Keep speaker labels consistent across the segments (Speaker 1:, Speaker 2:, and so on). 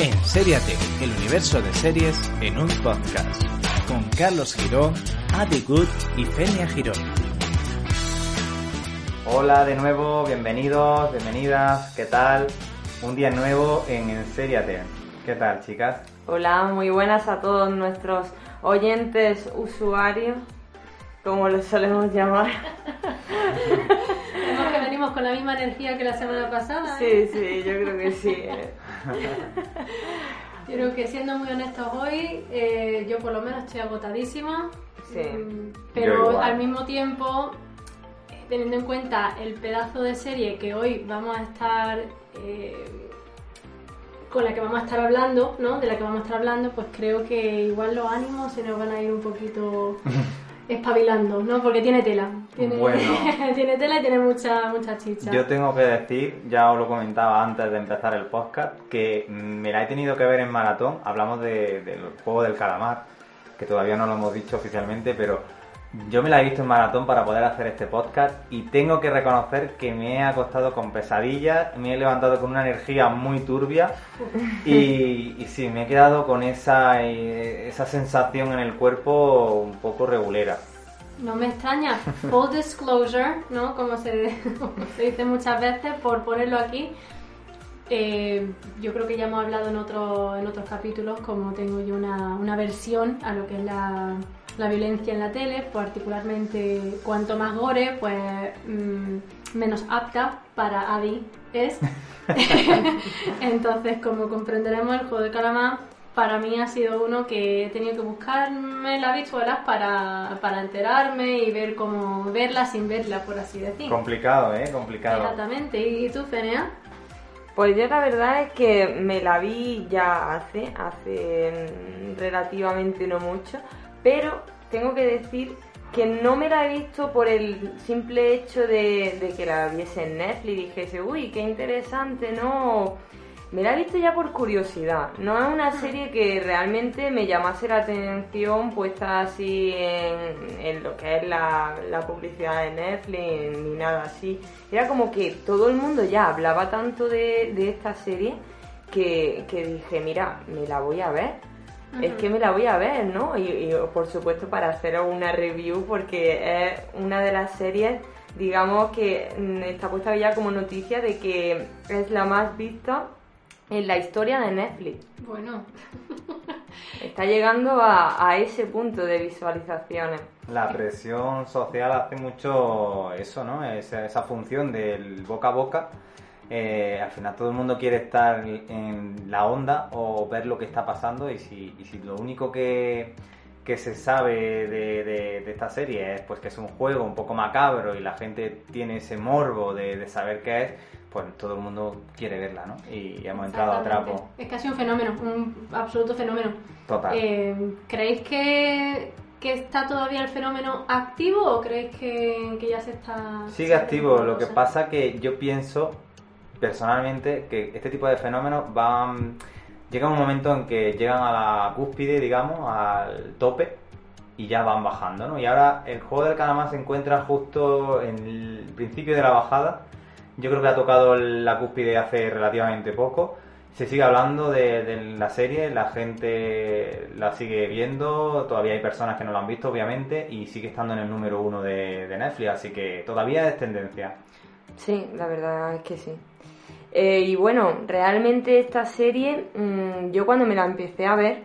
Speaker 1: En Seriate, el universo de series en un podcast, con Carlos Girón, Adi Good y Fenia Girón.
Speaker 2: Hola de nuevo, bienvenidos, bienvenidas, ¿qué tal? Un día nuevo en Enseriate. ¿Qué tal, chicas?
Speaker 3: Hola, muy buenas a todos nuestros oyentes, usuarios, como los solemos llamar.
Speaker 4: Vemos que venimos con la misma energía que la semana pasada.
Speaker 3: Sí,
Speaker 4: ¿eh?
Speaker 3: sí, yo creo que sí. ¿eh?
Speaker 4: Yo creo que siendo muy honestos hoy, eh, yo por lo menos estoy agotadísima.
Speaker 3: Sí.
Speaker 4: Mm, Pero al mismo tiempo, teniendo en cuenta el pedazo de serie que hoy vamos a estar. eh, con la que vamos a estar hablando, ¿no? De la que vamos a estar hablando, pues creo que igual los ánimos se nos van a ir un poquito espabilando, ¿no? Porque tiene tela. Tiene,
Speaker 2: Bueno.
Speaker 4: tiene tela y tiene mucha, mucha chicha.
Speaker 2: Yo tengo que decir, ya os lo comentaba antes de empezar el podcast, que me la he tenido que ver en maratón. Hablamos de- del juego del calamar, que todavía no lo hemos dicho oficialmente, pero yo me la he visto en maratón para poder hacer este podcast y tengo que reconocer que me he acostado con pesadillas, me he levantado con una energía muy turbia y, sí, me he quedado con esa, eh, esa sensación en el cuerpo un poco regulera.
Speaker 4: No me extraña, full disclosure, ¿no? Como se, se dice muchas veces, por ponerlo aquí. Eh, yo creo que ya hemos hablado en, otro, en otros capítulos como tengo yo una, una versión a lo que es la, la violencia en la tele, particularmente cuanto más gore, pues mm, menos apta para Adi es. Entonces, como comprenderemos, el juego de calamar para mí ha sido uno que he tenido que buscarme las visualas para, para enterarme y ver cómo verla sin verla, por así decir.
Speaker 2: Complicado, ¿eh? Complicado.
Speaker 4: Exactamente. ¿Y tú, Fenea?
Speaker 3: Pues yo la verdad es que me la vi ya hace, hace mm, relativamente no mucho, pero tengo que decir que no me la he visto por el simple hecho de, de que la viese en Netflix y dijese, uy, qué interesante, ¿no? Me la he visto ya por curiosidad, no es una serie que realmente me llamase la atención puesta así en, en lo que es la, la publicidad de Netflix ni nada así. Era como que todo el mundo ya hablaba tanto de, de esta serie que, que dije, mira, me la voy a ver. Es que me la voy a ver, ¿no? Y, y, por supuesto para hacer una review porque es una de las series, digamos que mm, está puesta ya como noticia de que es la más vista en la historia de Netflix.
Speaker 4: Bueno,
Speaker 3: Está llegando a, a ese punto de visualizaciones.
Speaker 2: La presión social hace mucho eso, ¿no? Esa, esa función del boca a boca. Eh, al final todo el mundo quiere estar en la onda o ver lo que está pasando y si, y si lo único que, que se sabe de, de- de esta serie es pues que es un juego un poco macabro y la gente tiene ese morbo de, de saber qué es, pues todo el mundo quiere verla, ¿no? Y hemos entrado a trapo
Speaker 4: Es casi un fenómeno, un absoluto fenómeno.
Speaker 2: total.
Speaker 4: Eh, ¿Creéis que, que está todavía el fenómeno activo o creéis que, que ya se está...
Speaker 2: Sigue activo, lo que pasa que yo pienso personalmente que este tipo de fenómenos van llega un momento en que llegan a la cúspide, digamos, al tope y ya van bajando, ¿no? Y ahora el juego del calamar se encuentra justo en el principio de la bajada. Yo creo que ha tocado la cúspide hace relativamente poco. Se sigue hablando de, la serie, la gente la sigue viendo, todavía hay personas que no la han visto, obviamente, y sigue estando en el número uno de Netflix, así que todavía es tendencia.
Speaker 3: Sí, la verdad es que sí. Eh, y bueno, realmente esta serie, mm, yo cuando me la empecé a ver,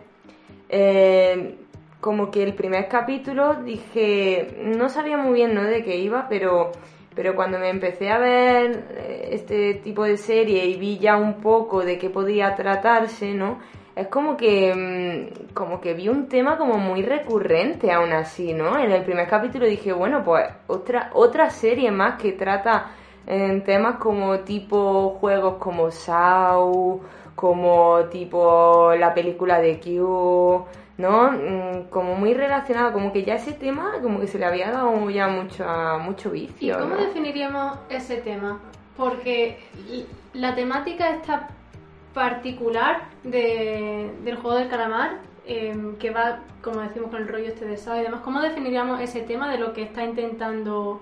Speaker 3: eh, como que el primer capítulo dije, no sabía muy bien ¿no? de qué iba, pero, pero cuando me empecé a ver eh, este tipo de serie y vi ya un poco de qué podía tratarse, ¿no? Es como que, mm, como que vi un tema como muy recurrente aún así, ¿no? En el primer capítulo dije, bueno, pues otra, otra serie más que trata en temas como tipo juegos como Sau, como tipo la película de Q, ¿no? Mm, como muy relacionado, como que ya ese tema, como que se le había dado ya mucho, mucho
Speaker 4: ¿Y
Speaker 3: vicio.
Speaker 4: cómo
Speaker 3: ¿no?
Speaker 4: definiríamos ese tema? Porque la temática está particular de- del juego del calamar, eh, que va, como decimos, con el rollo este de Sao y demás. ¿Cómo definiríamos ese tema de lo que está intentando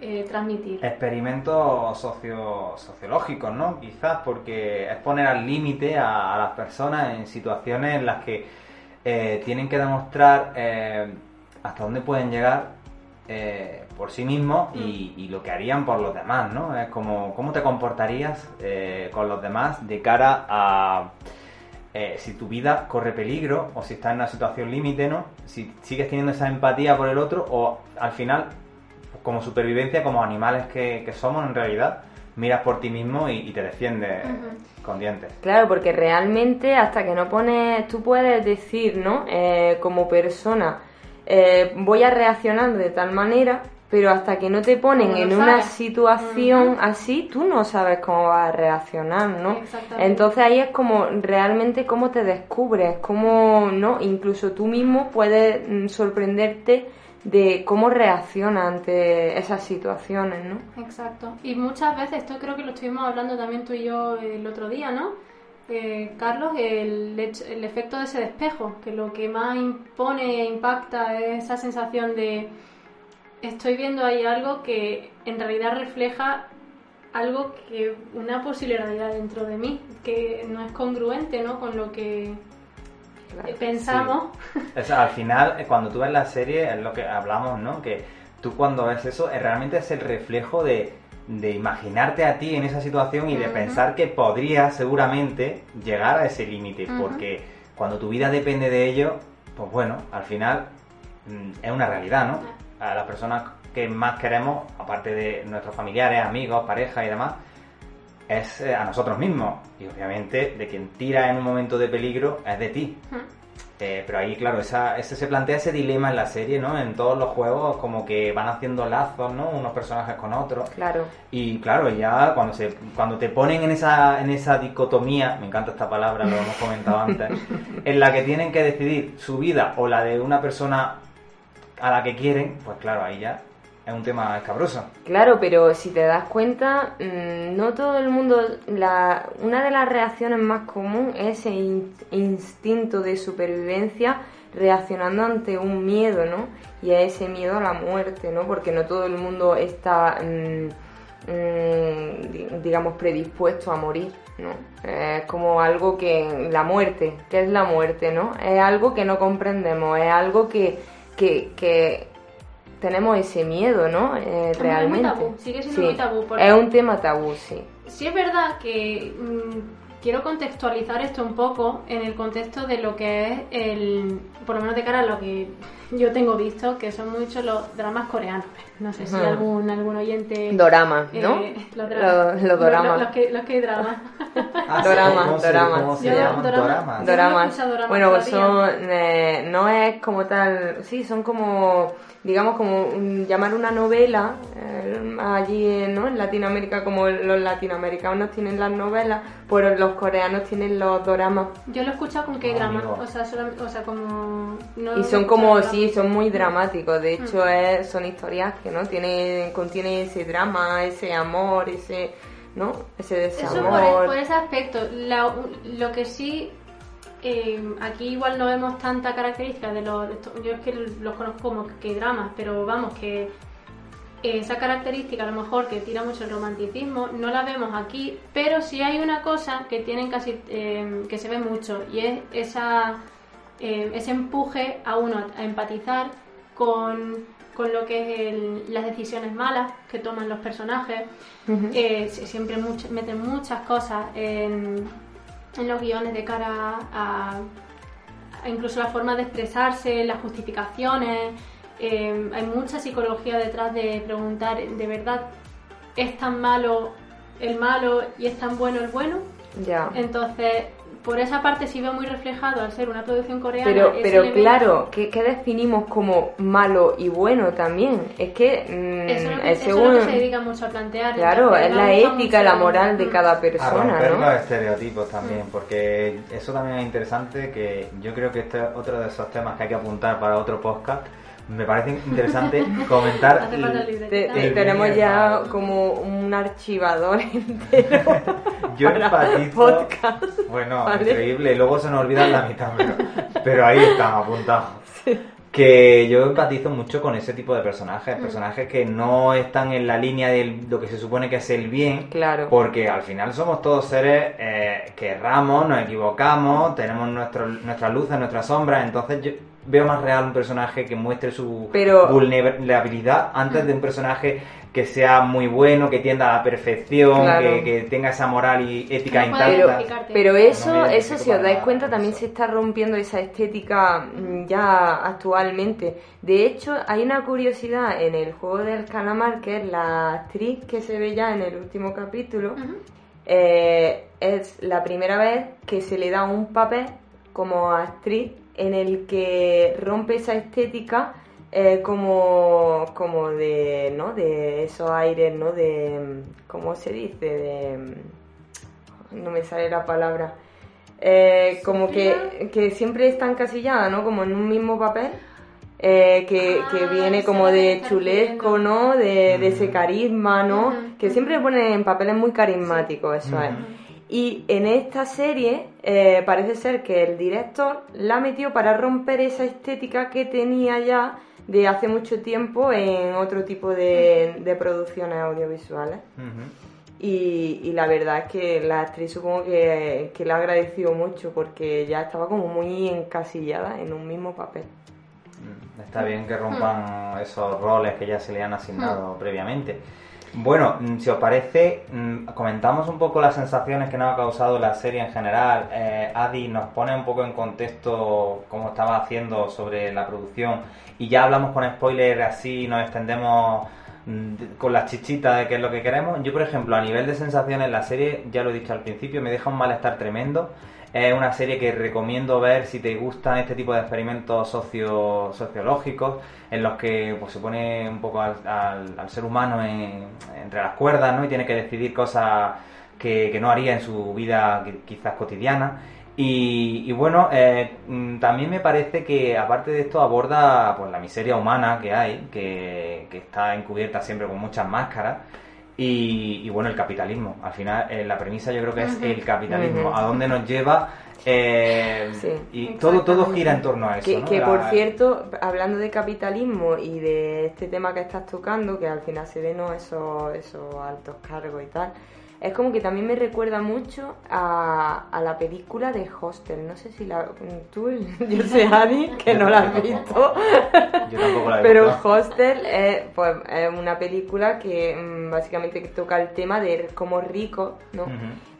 Speaker 4: eh, transmitir?
Speaker 2: Experimentos socio, sociológicos, ¿no? Quizás porque es poner al límite a, a las personas en situaciones en las que eh, tienen que demostrar eh, hasta dónde pueden llegar por sí mismos y, y lo que harían por los demás, ¿no? Es como, ¿cómo te comportarías con los demás de cara a eh, si tu vida corre peligro o si estás en una situación límite, ¿no? Si sigues teniendo esa empatía por el otro o al final, como supervivencia, como animales que, que somos en realidad, miras por ti mismo y, y te defiendes con dientes.
Speaker 3: Claro, porque realmente hasta que no pones, tú puedes decir, ¿no? Eh, como persona, eh, voy a reaccionar de tal manera, pero hasta que no te ponen
Speaker 4: no
Speaker 3: en una situación así, tú no sabes cómo vas a reaccionar, ¿no?
Speaker 4: Exactamente.
Speaker 3: Entonces ahí es como realmente cómo te descubres, cómo, ¿no? Incluso tú mismo puedes mm, sorprenderte de cómo reacciona ante esas situaciones, ¿no?
Speaker 4: Exacto. Y muchas veces, esto creo que lo estuvimos hablando también tú y yo el otro día, ¿no? Eh, Carlos, el, el efecto de ese despejo, que lo que más impone e impacta es esa sensación de estoy viendo ahí algo que en realidad refleja algo que una posible realidad dentro de mí, que no es congruente, ¿no? Con lo que
Speaker 3: Claro.
Speaker 4: pensamos.
Speaker 2: O sea, al final, eh, cuando tú ves la serie, es lo que hablamos, ¿no? Que tú cuando ves eso, eh, realmente es el reflejo de, de imaginarte a ti en esa situación y de pensar que podrías seguramente llegar a ese límite. Porque cuando tu vida depende de ello, pues bueno, al final mm, es una realidad, ¿no? A las personas que más queremos, aparte de nuestros familiares, amigos, pareja y demás, es eh, a nosotros mismos. Y obviamente de quien tira en un momento de peligro es de ti. Eh, pero ahí, claro, esa, ese, se plantea ese dilema en la serie, ¿no? En todos los juegos, como que van haciendo lazos, ¿no? Unos personajes con otros.
Speaker 3: Claro.
Speaker 2: Y claro, ya cuando se cuando te ponen en esa, en esa dicotomía, me encanta esta palabra, lo hemos comentado antes, en la que tienen que decidir su vida o la de una persona a la que quieren, pues claro, ahí ya es un tema escabroso.
Speaker 3: Claro, pero si te das cuenta, mm, no todo el mundo. La, una de las reacciones más comunes es ese in- instinto de supervivencia reaccionando ante un miedo, ¿no? Y a ese miedo a la muerte, ¿no? Porque no todo el mundo está, mm, mm, di- digamos, predispuesto a morir, ¿no? Es como algo que. La muerte, ¿qué es la muerte, no? Es algo que no comprendemos, es algo que, que tenemos ese miedo, ¿no? Eh,
Speaker 4: muy
Speaker 3: realmente.
Speaker 4: tabú, sigue siendo
Speaker 3: Sí,
Speaker 4: muy tabú, porque-
Speaker 3: Es un tema tabú, sí.
Speaker 4: Sí es verdad que mm, quiero contextualizar esto un poco en el contexto de lo que es el, por lo menos de cara a lo que yo tengo visto, que son muchos los dramas coreanos. No sé si algún, algún oyente...
Speaker 3: Dorama, ¿no?
Speaker 4: eh, los, dramas.
Speaker 3: Los- los doramas.
Speaker 4: Los, los que, los que hay dramas.
Speaker 2: Ah,
Speaker 3: Dorama,
Speaker 2: ¿cómo se-. Doramas.
Speaker 4: No
Speaker 3: Doramas.
Speaker 4: doramas
Speaker 3: Bueno, pues
Speaker 4: todavía.
Speaker 3: son. eh, no es como tal. Sí, son como. Digamos, como mm, llamar una novela. eh, allí, eh, ¿no? En Latinoamérica, como los latinoamericanos tienen las novelas, pues los coreanos tienen los doramas.
Speaker 4: Yo lo he escuchado con que
Speaker 2: Ah,
Speaker 4: drama, o sea, solamente- o sea, como... no
Speaker 3: Y son como,
Speaker 4: drama.
Speaker 3: sí, son muy dramáticos. De hecho,
Speaker 4: Mm.
Speaker 3: es- son historias que, ¿no? Tiene, contiene ese drama, ese amor, ese, ¿no? Ese
Speaker 4: Eso por,
Speaker 3: desamor.
Speaker 4: e- por ese aspecto. La- lo que sí, eh, aquí igual no vemos tanta característica de los. de yo es que los conozco como que dramas, pero vamos, que esa característica a lo mejor que tira mucho el romanticismo no la vemos aquí, pero sí hay una cosa que tienen casi. eh, que se ve mucho y es esa, eh, ese empuje a uno a empatizar con, con lo que es el- las decisiones malas que toman los personajes. Eh, si- siempre much- meten muchas cosas en, en los guiones de cara a, a incluso la forma de expresarse, las justificaciones. eh, hay mucha psicología detrás de preguntar, ¿de verdad es tan malo el malo y es tan bueno el bueno?
Speaker 3: Ya.
Speaker 4: Entonces, por esa parte sí veo muy reflejado al ser una producción coreana.
Speaker 3: Pero, pero
Speaker 4: elemento.
Speaker 3: claro, ¿qué, qué definimos como malo y bueno también? Es que mm,
Speaker 4: Eso es lo que,
Speaker 3: es
Speaker 4: eso es
Speaker 3: según...
Speaker 4: lo que se dedica mucho a plantear.
Speaker 3: Claro, es la ética, la moral de
Speaker 4: Mm.
Speaker 3: cada
Speaker 2: a
Speaker 3: persona,
Speaker 2: romper
Speaker 3: ¿no?
Speaker 2: los estereotipos también, porque eso también es interesante, que yo creo que este es otro de esos temas que hay que apuntar para otro podcast. Me parece interesante comentar...
Speaker 3: Te- tenemos ya
Speaker 2: mal.
Speaker 3: como un archivador entero
Speaker 2: Yo
Speaker 3: para
Speaker 2: empatizo.
Speaker 3: podcast.
Speaker 2: Bueno,
Speaker 3: Vale.
Speaker 2: increíble. Y luego se nos olvida la mitad, pero, pero ahí están apuntados. Que yo empatizo mucho con ese tipo de personajes, personajes que no están en la línea de lo que se supone que es el bien,
Speaker 3: Claro.
Speaker 2: porque al final somos todos seres eh, que erramos, nos equivocamos, tenemos nuestro, nuestras luces, nuestras sombras, entonces yo veo más real un personaje que muestre su
Speaker 3: Pero-
Speaker 2: vulnerabilidad antes de un personaje que sea muy bueno, que tienda a la perfección,
Speaker 3: Claro.
Speaker 2: que, que tenga esa moral y ética
Speaker 4: No
Speaker 2: intacta.
Speaker 3: Pero eso,
Speaker 2: No
Speaker 3: eso si os dais cuenta también
Speaker 2: eso.
Speaker 3: se está rompiendo esa estética mm, ya actualmente. De hecho, hay una curiosidad en el juego del calamar que es la actriz que se ve ya en el último capítulo. Eh, es la primera vez que se le da un papel como actriz en el que rompe esa estética eh, como, como de, ¿no? De esos aires, ¿no? De, ¿cómo se dice? De, no me sale la palabra. Eh, como que, que siempre está encasillada, ¿no? Como en un mismo papel. eh, que, que
Speaker 4: Ah,
Speaker 3: viene
Speaker 4: sé
Speaker 3: como
Speaker 4: que
Speaker 3: de chulesco. ¿no? De, de
Speaker 2: Mm.
Speaker 3: ese carisma, ¿no? Que siempre ponen en papeles muy carismáticos, eso es. Y en esta serie eh, parece ser que el director la metió para romper esa estética que tenía ya de hace mucho tiempo en otro tipo de, de producciones audiovisuales. Y, y la verdad es que la actriz supongo que, que le ha agradecido mucho porque ya estaba como muy encasillada en un mismo papel.
Speaker 2: Mm, Está bien que rompan esos roles que ya se le han asignado previamente. Bueno, mm, si os parece, mm, comentamos un poco las sensaciones que nos ha causado la serie en general. Eh, Adi nos pone un poco en contexto cómo estaba haciendo sobre la producción y ya hablamos con spoilers así, nos extendemos mm, con las chichitas de qué es lo que queremos. Yo, por ejemplo, a nivel de sensaciones, la serie, ya lo he dicho al principio, me deja un malestar tremendo. Es una serie que recomiendo ver si te gustan este tipo de experimentos socio, sociológicos en los que pues, se pone un poco al, al- al ser humano en- entre las cuerdas ¿no? y tiene que decidir cosas que, que no haría en su vida qui- quizás cotidiana. Y, y bueno, eh, mm, también me parece que aparte de esto aborda pues, la miseria humana que hay, que, que está encubierta siempre con muchas máscaras. Y, y bueno, el capitalismo. Al final, eh, la premisa yo creo que es el capitalismo. A dónde nos lleva. eh,
Speaker 3: Sí,
Speaker 2: y todo, todo gira en torno a eso.
Speaker 3: Que,
Speaker 2: ¿no?
Speaker 3: que
Speaker 2: La-
Speaker 3: por cierto, hablando de capitalismo y de este tema que estás tocando, que al final se ven ¿no? esos, esos altos cargos y tal, es como que también me recuerda mucho a, a la película de Hostel. No sé si la. Tú, yo sé, Adi, que no la has visto.
Speaker 2: Yo tampoco la he
Speaker 3: Pero
Speaker 2: visto.
Speaker 3: Hostel es, pues, es una película que mm, básicamente toca el tema de cómo ricos,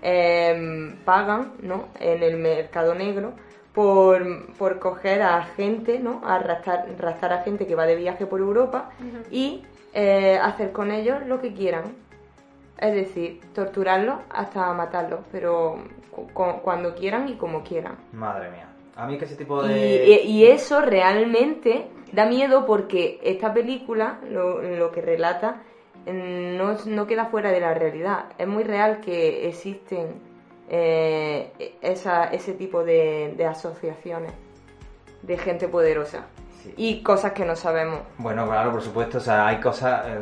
Speaker 3: em, pagan ¿no? en el mercado negro por, por coger a gente, ¿no? a arrastrar, arrastrar a gente que va de viaje por Europa y eh, hacer con ellos lo que quieran. Es decir, torturarlos hasta matarlos, pero cu- cu- cuando quieran y como quieran.
Speaker 2: Madre mía. A mí que ese tipo de...
Speaker 3: y- y eso realmente da miedo porque esta película, lo, lo que relata, mm, no, no queda fuera de la realidad. Es muy real que existen eh, esa, ese tipo de, de asociaciones de gente poderosa
Speaker 2: Sí.
Speaker 3: y cosas que no sabemos.
Speaker 2: Bueno, claro, por supuesto, o sea, hay cosas, eh,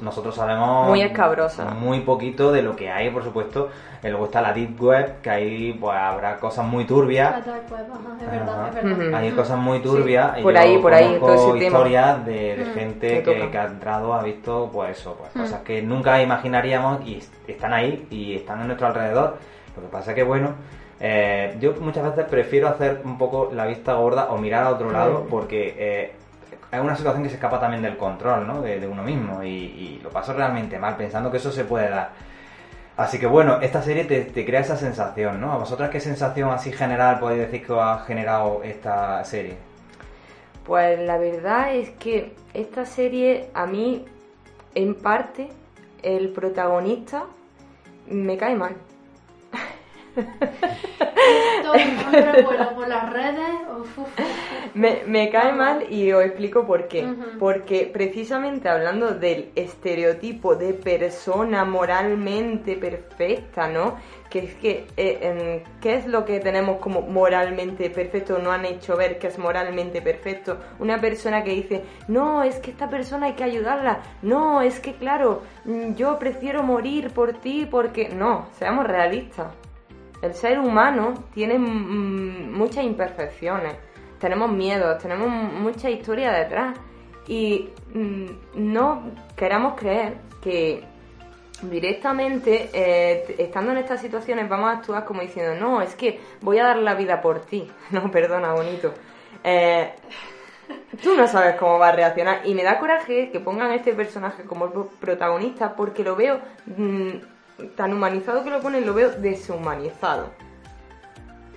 Speaker 2: nosotros sabemos
Speaker 3: Muy escabrosas.
Speaker 2: muy poquito de lo que hay, por supuesto. Y luego está la Deep Web, que ahí pues habrá cosas muy
Speaker 4: La
Speaker 2: turbias.
Speaker 4: dark web, ajá, es verdad,
Speaker 2: Ajá.
Speaker 4: es verdad.
Speaker 3: Ujú.
Speaker 2: Hay cosas muy turbias. y
Speaker 3: por ahí, por ahí, todo ese tema.
Speaker 2: historias de, de
Speaker 4: Mm.
Speaker 2: gente
Speaker 3: Que
Speaker 2: que, ha entrado, ha visto, pues eso, pues
Speaker 4: Mm.
Speaker 2: cosas que nunca imaginaríamos y est- están ahí y están a nuestro alrededor. Lo que pasa que, bueno, eh, yo muchas veces prefiero hacer un poco la vista gorda o mirar a otro lado porque eh, es una situación que se escapa también del control, ¿no? De, de uno mismo y, y lo paso realmente mal pensando que eso se puede dar. Así que bueno, esta serie te, te crea esa sensación, ¿no? ¿A vosotras qué sensación así general podéis decir que os ha generado esta serie?
Speaker 3: Pues la verdad es que esta serie a mí, en parte, el protagonista me cae mal.
Speaker 4: Esto por las redes. uf, uf, uf.
Speaker 3: Me, me cae mal y os explico por qué. Porque precisamente hablando del estereotipo de persona moralmente perfecta, ¿no? Que es que, eh, em, ¿qué es lo que tenemos como moralmente perfecto? No han hecho ver que es moralmente perfecto. Una persona que dice, no, es que esta persona hay que ayudarla. No, es que claro, mm, yo prefiero morir por ti porque... No, seamos realistas. El ser humano tiene muchas imperfecciones, tenemos miedos, tenemos mucha historia detrás y no queramos creer que directamente eh, estando en estas situaciones vamos a actuar como diciendo no, es que voy a dar la vida por ti. No, perdona, bonito. Eh, Tú no sabes cómo va a reaccionar y me da coraje que pongan a este personaje como pro- protagonista porque lo veo tan humanizado que lo ponen, lo veo deshumanizado.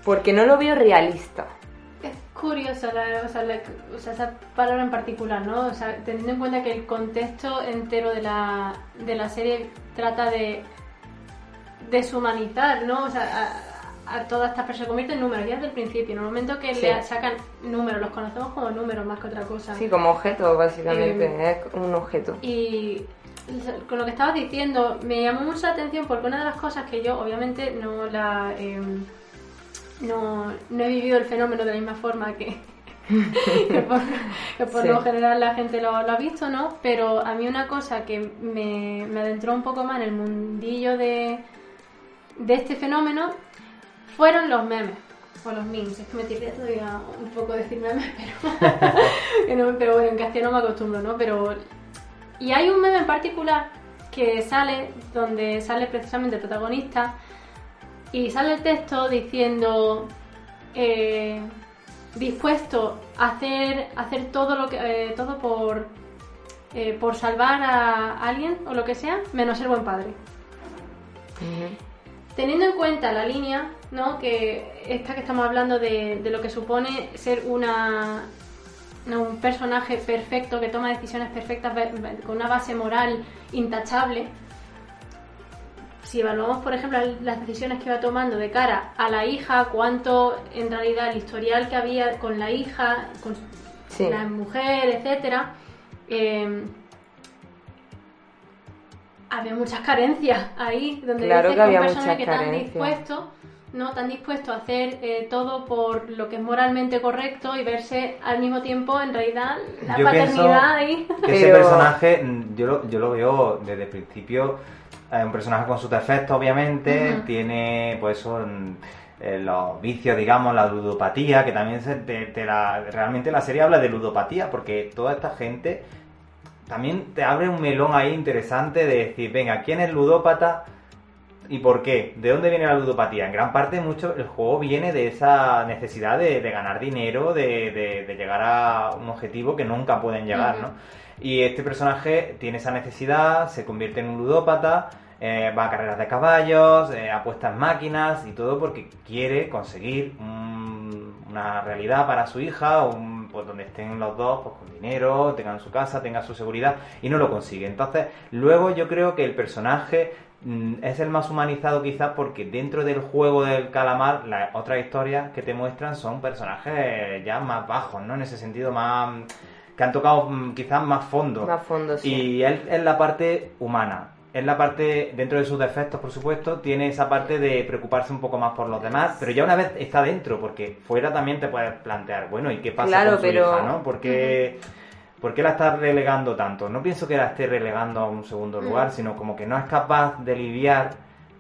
Speaker 3: Porque no lo veo realista.
Speaker 4: Es curiosa la, o sea, la- o sea, esa palabra en particular, ¿no? O sea, teniendo en cuenta que el contexto entero de la, de la serie trata de deshumanizar, ¿no? O sea, a, a todas estas personas, se convierte en números ya desde el principio. En el momento que
Speaker 3: Sí.
Speaker 4: le sacan números, los conocemos como números más que otra cosa.
Speaker 3: Sí, como objeto, básicamente.
Speaker 4: Eh,
Speaker 3: es un objeto.
Speaker 4: Y con lo que estabas diciendo, me llamó mucho la atención porque una de las cosas que yo, obviamente, no la. em, no, no he vivido el fenómeno de la misma forma que, que por, que por
Speaker 3: Sí.
Speaker 4: lo general la gente lo, lo ha visto, ¿no? Pero a mí una cosa que me, me adentró un poco más en el mundillo de, de este fenómeno fueron los memes. O los memes, es que me tiré todavía un poco decir memes, pero, que no- pero bueno, en castellano me acostumbro, ¿no? Pero y hay un meme en particular que sale, donde sale precisamente el protagonista, y sale el texto diciendo eh, dispuesto a hacer, hacer todo lo que eh, todo por eh, por salvar a alguien o lo que sea, menos ser buen padre. Teniendo en cuenta la línea, ¿no? Que esta que estamos hablando de, de lo que supone ser una un personaje perfecto que toma decisiones perfectas con una base moral intachable. Si evaluamos, por ejemplo, las decisiones que iba tomando de cara a la hija, cuánto en realidad el historial que había con la hija, con
Speaker 3: Sí.
Speaker 4: la mujer, etcétera, eh, había muchas carencias ahí, donde
Speaker 3: Claro
Speaker 4: dices
Speaker 3: que había
Speaker 4: un personaje que tan dispuesto, no tan dispuesto a hacer eh, todo por lo que es moralmente correcto y verse al mismo tiempo en realidad la
Speaker 2: Yo
Speaker 4: paternidad ahí.
Speaker 2: Que ese personaje, mm, yo lo, yo lo veo desde el principio, es un personaje con sus defectos, obviamente, tiene, pues, son eh, los vicios, digamos, la ludopatía, que también se, te- te la, realmente la serie habla de ludopatía, porque toda esta gente también te abre un melón ahí interesante de decir, venga, ¿quién es ludópata? ¿Y por qué? ¿De dónde viene la ludopatía? En gran parte mucho el juego viene de esa necesidad de, de ganar dinero, de, de- de llegar a un objetivo que nunca pueden llegar. ¿no? Y este personaje tiene esa necesidad, se convierte en un ludópata, eh, va a carreras de caballos, eh, apuesta en máquinas y todo porque quiere conseguir un- una realidad para su hija, un, pues donde estén los dos pues, con dinero, tengan su casa, tengan su seguridad y no lo consigue. Entonces, luego yo creo que el personaje es el más humanizado quizás porque dentro del juego del calamar las otras historias que te muestran son personajes ya más bajos, ¿no? En ese sentido más que han tocado mm, quizás más fondo.
Speaker 3: Más fondo, sí.
Speaker 2: Y él es la parte humana. Es la parte, dentro de sus defectos, por supuesto, tiene esa parte de preocuparse un poco más por los demás, pero ya una vez está dentro, porque fuera también te puedes plantear, bueno, ¿y qué pasa
Speaker 3: Claro,
Speaker 2: con su
Speaker 3: pero-
Speaker 2: hija, no? ¿Por qué, por qué la estás relegando tanto? No pienso que la esté relegando a un segundo lugar, sino como que no es capaz de lidiar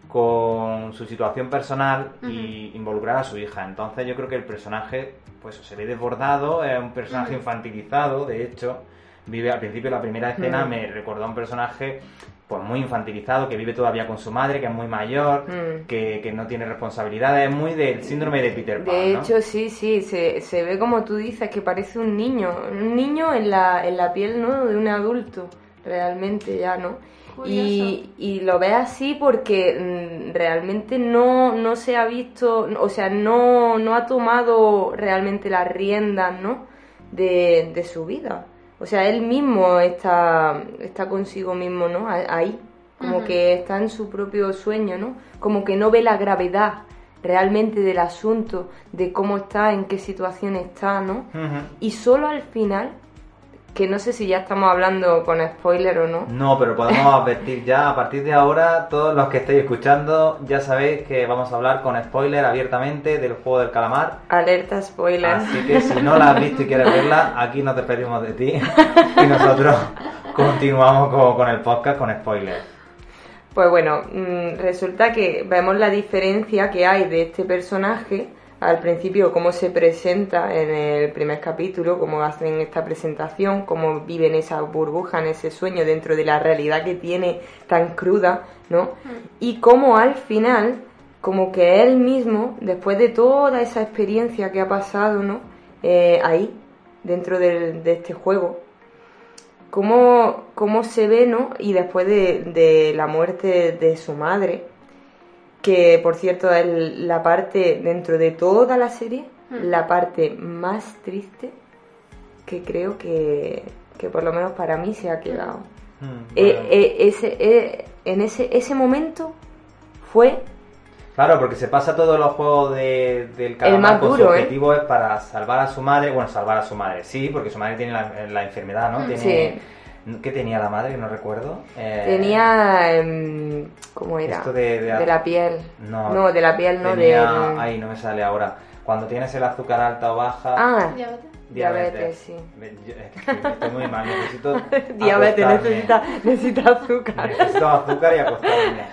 Speaker 2: con su situación personal y involucrar a su hija. Entonces yo creo que el personaje pues se ve desbordado, es un personaje infantilizado, de hecho, vive al principio la primera escena
Speaker 3: Mm.
Speaker 2: me recordó a un personaje pues muy infantilizado, que vive todavía con su madre, que es muy mayor,
Speaker 3: Mm.
Speaker 2: que, que no tiene responsabilidades, es muy del síndrome de Peter Pan,
Speaker 3: De
Speaker 2: ¿no?
Speaker 3: hecho, sí, sí, se, se ve como tú dices, que parece un niño, un niño en la, en la piel ¿no? de un adulto, realmente ya, ¿no? Y, y lo ves así porque mm, realmente no, no se ha visto, o sea, no, no ha tomado realmente las riendas, ¿no? De, de su vida. O sea, él mismo está, está consigo mismo, ¿no? Ahí, como que está en su propio sueño, ¿no? Como que no ve la gravedad realmente del asunto, de cómo está, en qué situación está, ¿no? Y solo al final, que no sé si ya estamos hablando con spoiler o no,
Speaker 2: No, pero podemos advertir ya, a partir de ahora, todos los que estéis escuchando, ya sabéis que vamos a hablar con spoiler abiertamente del juego del calamar.
Speaker 3: alerta spoiler.
Speaker 2: Así que si no la has visto y quieres verla, aquí nos despedimos de ti y nosotros continuamos con, con el podcast con spoilers.
Speaker 3: Pues bueno, mm, resulta que vemos la diferencia que hay de este personaje al principio, cómo se presenta en el primer capítulo, cómo hacen esta presentación, cómo viven esa burbuja, en ese sueño dentro de la realidad que tiene tan cruda, ¿no? Y cómo al final, como que él mismo, después de toda esa experiencia que ha pasado, ¿no? Eh, ahí, dentro del- de este juego, cómo, cómo se ve, ¿no? Y después de, de la muerte de su madre, que por cierto es la parte, dentro de toda la serie, la parte más triste que creo que, que por lo menos para mí se ha quedado.
Speaker 2: Mm,
Speaker 3: Eh,
Speaker 2: bueno.
Speaker 3: eh, ese, eh, en ese, ese momento fue
Speaker 2: Claro, porque se pasa todos los juegos de, del calamar
Speaker 3: más
Speaker 2: con
Speaker 3: duro,
Speaker 2: su
Speaker 3: ¿eh?
Speaker 2: objetivo es para salvar a su madre, bueno, salvar a su madre, sí, porque su madre tiene la, la enfermedad, ¿no? Tiene, ¿Qué tenía la madre? No recuerdo. Eh,
Speaker 3: tenía em, ¿cómo era?
Speaker 2: Esto de- de-
Speaker 3: la piel.
Speaker 2: No,
Speaker 3: de la piel, no
Speaker 2: tenía-
Speaker 3: del
Speaker 2: Ay, no me sale ahora. Cuando tienes el azúcar alta o baja...
Speaker 3: Ah,
Speaker 4: Diabetes.
Speaker 3: diabetes, sí.
Speaker 2: Yo- es que sí, estoy muy mal, necesito
Speaker 3: Diabetes, necesita, necesita azúcar.
Speaker 2: Necesito azúcar y acostarme.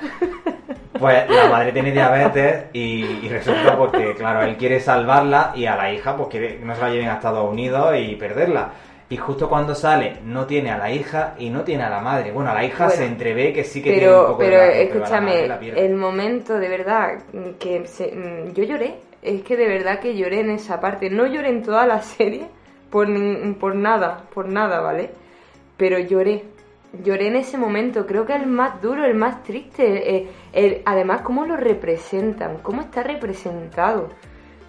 Speaker 2: Pues la madre tiene diabetes y, y resulta pues que, claro, él quiere salvarla y a la hija pues quiere que no se la lleven a Estados Unidos y perderla. Y justo cuando sale no tiene a la hija y no tiene a la madre. Bueno, a la hija
Speaker 3: Bueno,
Speaker 2: se entrevé que sí que tiene un
Speaker 3: Pero,
Speaker 2: poco de
Speaker 3: pero
Speaker 2: pero a la
Speaker 3: escúchame,
Speaker 2: madre la
Speaker 3: el momento de verdad que se- mm, yo lloré, es que de verdad que lloré en esa parte. No lloré en toda la serie por, por nada, por nada, ¿vale? Pero lloré. Lloré en ese momento, creo que el más duro, el más triste. eh, el- además, cómo lo representan, cómo está representado,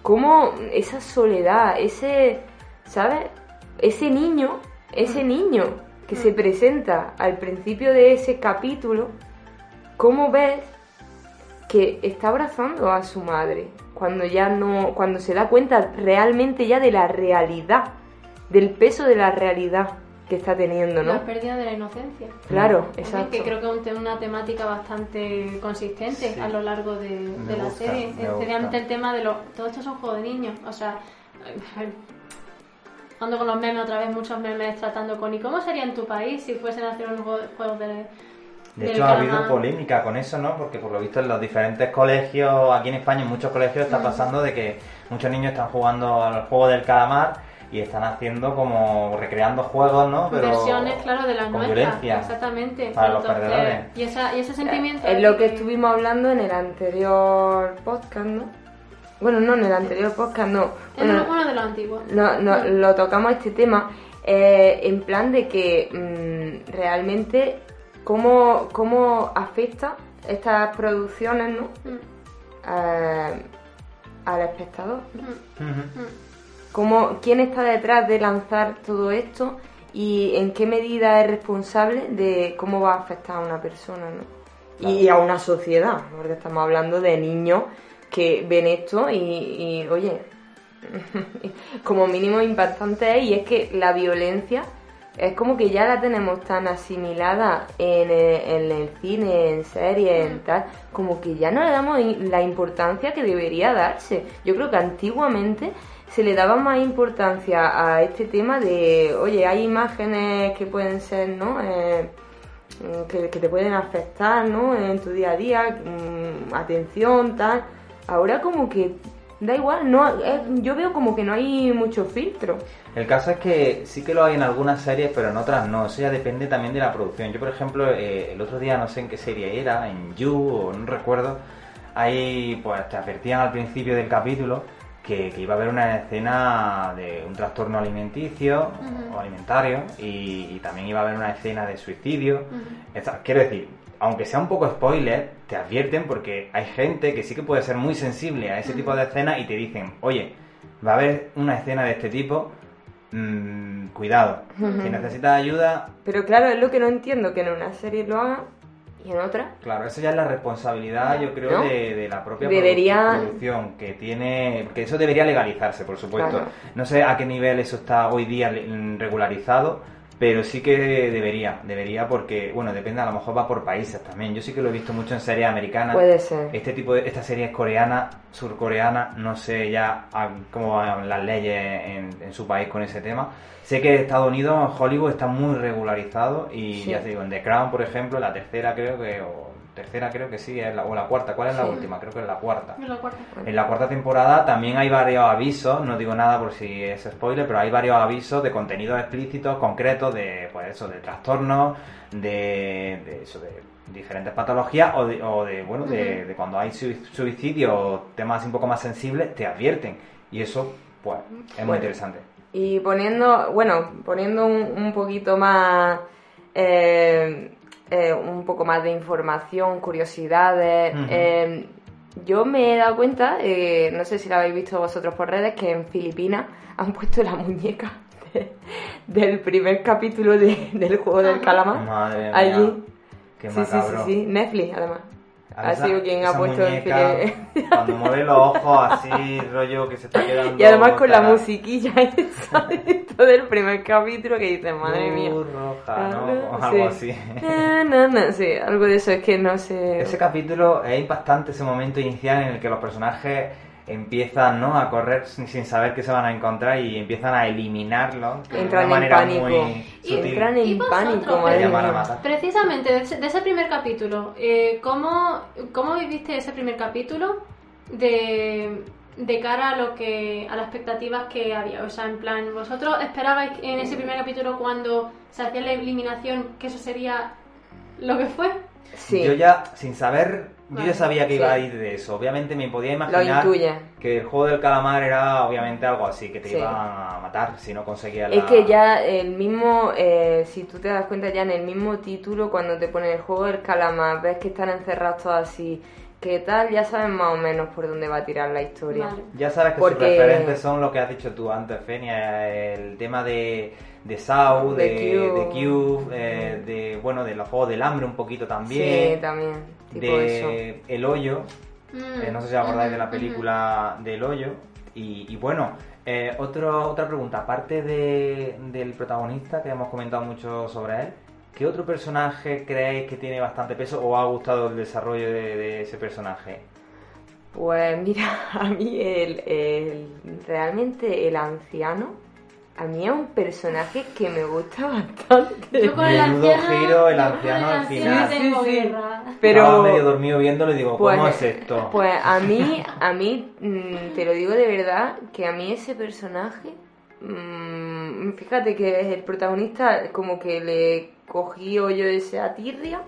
Speaker 3: cómo esa soledad, ese, ¿sabes? Ese niño, ese niño que se presenta al principio de ese capítulo, cómo ves que está abrazando a su madre cuando ya no, cuando se da cuenta realmente ya de la realidad, del peso de la realidad que está teniendo, ¿no?
Speaker 4: La pérdida de la inocencia.
Speaker 3: Claro, exacto.
Speaker 4: Que creo que es un te- una temática bastante consistente
Speaker 2: Sí.
Speaker 4: a lo largo de, de la
Speaker 2: gusta,
Speaker 4: serie.
Speaker 2: me
Speaker 4: Especialmente el tema de los. Todo esto es un juego de niños. O sea. Ando con los memes otra vez, muchos memes tratando con. ¿Y cómo sería en tu país si fuesen a hacer un juego, de.
Speaker 2: De hecho, ha habido polémica con eso, ¿no? Porque por lo visto en los diferentes colegios, aquí en España, en muchos colegios está pasando de que muchos niños están jugando al juego del calamar y están haciendo como recreando juegos, ¿no? Pero
Speaker 4: Versiones, claro, de las
Speaker 2: con
Speaker 4: nuestras.
Speaker 2: violencia.
Speaker 4: Exactamente.
Speaker 2: para los perdedores.
Speaker 4: Y, esa, y ese sentimiento.
Speaker 3: Es lo que estuvimos hablando en el anterior podcast, ¿no? Bueno, no, en el anterior podcast no. Bueno,
Speaker 4: uno de los antiguos.
Speaker 3: no, no, lo tocamos este tema eh, en plan de que mm, realmente cómo, cómo afecta estas producciones ¿no?
Speaker 4: Mm,
Speaker 3: Eh, al espectador.
Speaker 4: mm, mm.
Speaker 3: Cómo, ¿Quién está detrás de lanzar todo esto y en qué medida es responsable de cómo va a afectar a una persona ¿no? y a una sociedad? Porque estamos hablando de niños que ven esto y, y, oye, como mínimo impactante es, y es que la violencia es como que ya la tenemos tan asimilada en el, en el cine, en series, en tal, como que ya no le damos la importancia que debería darse. Yo creo que antiguamente se le daba más importancia a este tema de, oye, hay imágenes que pueden ser, ¿no? Eh, mm, que, que te pueden afectar, ¿no? En tu día a día, mm, atención, tal. Ahora como que da igual, no, es- yo veo como que no hay mucho filtro.
Speaker 2: El caso es que sí que lo hay en algunas series, pero en otras no. Eso ya depende también de la producción. Yo, por ejemplo, eh, el otro día no sé en qué serie era, en You o no recuerdo, ahí pues te advertían al principio del capítulo que, que iba a haber una escena de un trastorno alimenticio o alimentario y, y también iba a haber una escena de suicidio. Esta- quiero decir, aunque sea un poco spoiler, te advierten porque hay gente que sí que puede ser muy sensible a ese tipo de escenas y te dicen, oye, va a haber una escena de este tipo, mm, cuidado, si necesitas ayuda,
Speaker 3: Pero claro, es lo que no entiendo, que en una serie lo hagan y en otras.
Speaker 2: Claro, eso ya es la responsabilidad, yo creo,
Speaker 3: ¿No?
Speaker 2: de, de la propia
Speaker 3: Debería-
Speaker 2: producción, que tiene, que eso debería legalizarse, por supuesto.
Speaker 3: Claro.
Speaker 2: No sé a qué nivel eso está hoy día mm, regularizado, pero sí que debería, debería porque, bueno, depende, a lo mejor va por países también. Yo sí que lo he visto mucho en series americanas.
Speaker 3: Puede ser.
Speaker 2: Este tipo de, esta serie es coreana, surcoreana, no sé ya cómo van las leyes en, en su país con ese tema. Sé que Estados Unidos, Hollywood está muy regularizado y
Speaker 3: Sí.
Speaker 2: ya te digo, en The Crown, por ejemplo, la tercera creo que, o tercera creo que sí, es la- o la cuarta, ¿cuál es la
Speaker 3: Sí.
Speaker 2: última? Creo que es la cuarta.
Speaker 4: En la cuarta.
Speaker 2: En la cuarta temporada también hay varios avisos, no digo nada por si es spoiler, pero hay varios avisos de contenidos explícitos, concretos, de pues eso, de trastornos, de, de eso, de diferentes patologías o de, o de bueno, de, de cuando hay sui- suicidio o temas un poco más sensibles, te advierten. Y eso, pues, es muy interesante.
Speaker 3: Y poniendo, bueno, poniendo un, un poquito más, eh, eh, un poco más de información, curiosidades, eh, yo me he dado cuenta, eh, no sé si lo habéis visto vosotros por redes, que en Filipinas han puesto la muñeca de- del primer capítulo de- del juego del
Speaker 4: Ajá.
Speaker 3: calamar
Speaker 2: Madre mía,
Speaker 3: allí.
Speaker 2: qué
Speaker 3: sí, sí, sí, sí, Netflix además. Ha sido quien ha puesto el fili-
Speaker 2: Cuando mueve los ojos así, rollo que se está quedando.
Speaker 3: Y además con la musiquilla esa del primer capítulo que dices, madre mía.
Speaker 2: luz roja, ¿no? O algo
Speaker 3: sí.
Speaker 2: así.
Speaker 3: Na, na, na, sí, algo de eso es que no sé.
Speaker 2: Ese capítulo es impactante, ese momento inicial en el que los personajes empiezan ¿no? a correr sin, sin saber que se van a encontrar y empiezan a eliminarlos de
Speaker 3: Entran
Speaker 2: una
Speaker 3: en
Speaker 2: manera
Speaker 3: pánico.
Speaker 2: muy
Speaker 3: Y
Speaker 2: sutil.
Speaker 3: entran
Speaker 4: ¿Y
Speaker 3: en
Speaker 4: vosotros?
Speaker 3: pánico,
Speaker 4: Para
Speaker 3: madre mía.
Speaker 4: Precisamente de ese, de ese primer capítulo, eh, ¿cómo, ¿cómo viviste ese primer capítulo de, de cara a lo que a las expectativas que había? O sea, en plan, ¿vosotros esperabais en ese primer capítulo cuando se hacía la eliminación que eso sería lo que fue?
Speaker 3: Sí,
Speaker 2: Yo ya, sin saber, yo ya sabía que iba
Speaker 3: Sí.
Speaker 2: a ir de eso. Obviamente me podía
Speaker 3: lo
Speaker 2: imaginar que el juego del calamar era obviamente algo así, que te
Speaker 3: Sí.
Speaker 2: iban a matar si no conseguías la...
Speaker 3: Es que ya el mismo, eh, si tú te das cuenta ya en el mismo título, cuando te ponen el juego del calamar, ves que están encerrados todos así, que tal, ya sabes más o menos por dónde va a tirar la historia.
Speaker 4: Vale.
Speaker 2: Ya sabes que
Speaker 3: Porque-
Speaker 2: sus referentes son lo que has dicho tú antes, Fenia, el tema de, de Saw, de,
Speaker 3: De Cube.
Speaker 2: de Cube, eh, de, bueno, de los Juegos del Hambre un poquito
Speaker 3: Sí,
Speaker 2: también,
Speaker 3: también, tipo eso.
Speaker 2: de El Hoyo,
Speaker 4: Mm,
Speaker 2: eh, no sé si os acordáis de la película del Hoyo, y, y bueno, eh, otro, otra pregunta, aparte de, del protagonista, que hemos comentado mucho sobre él, ¿qué otro personaje creéis que tiene bastante peso o ha gustado el desarrollo de, de ese personaje?
Speaker 3: Pues mira, a mí el, el- realmente el anciano, a mí es un personaje que me gusta bastante.
Speaker 4: Yo con el
Speaker 2: Menudo
Speaker 4: anciano,
Speaker 2: giro, el anciano al final.
Speaker 4: tengo
Speaker 3: Sí, sí, sí. Pero
Speaker 2: Estaba medio dormido viéndolo y digo, ¿cómo
Speaker 3: Pues-
Speaker 2: es esto?
Speaker 3: Pues a mí, a mí, mm, te lo digo de verdad, que a mí ese personaje, mm, fíjate que es el protagonista, como que le cogí yo esa tirria,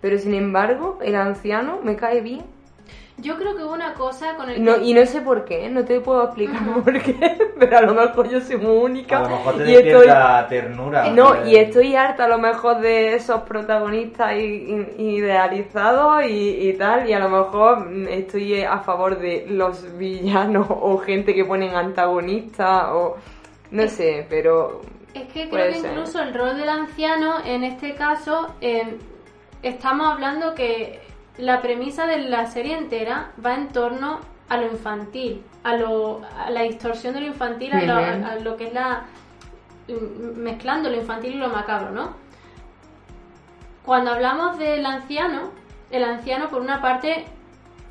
Speaker 3: pero sin embargo, el anciano me cae bien.
Speaker 4: Yo creo que hubo una cosa con el
Speaker 3: No,
Speaker 4: que-
Speaker 3: y no sé por qué, no te puedo explicar por qué, pero a lo mejor yo soy muy única.
Speaker 2: A lo mejor te
Speaker 3: y estoy,
Speaker 2: ternura.
Speaker 3: no, y estoy harta a lo mejor de esos protagonistas idealizados y, y tal, y a lo mejor mm, estoy a favor de los villanos o gente que ponen antagonistas o no sé, pero
Speaker 4: Es que creo que
Speaker 3: ser.
Speaker 4: incluso el rol del anciano, en este caso, eh, estamos hablando que la premisa de la serie entera va en torno a lo infantil, a, lo, a la distorsión de lo infantil, a, lo,
Speaker 3: Ujú.
Speaker 4: a lo que es la. mm, mezclando lo infantil y lo macabro, ¿no? Cuando hablamos del anciano, el anciano, por una parte,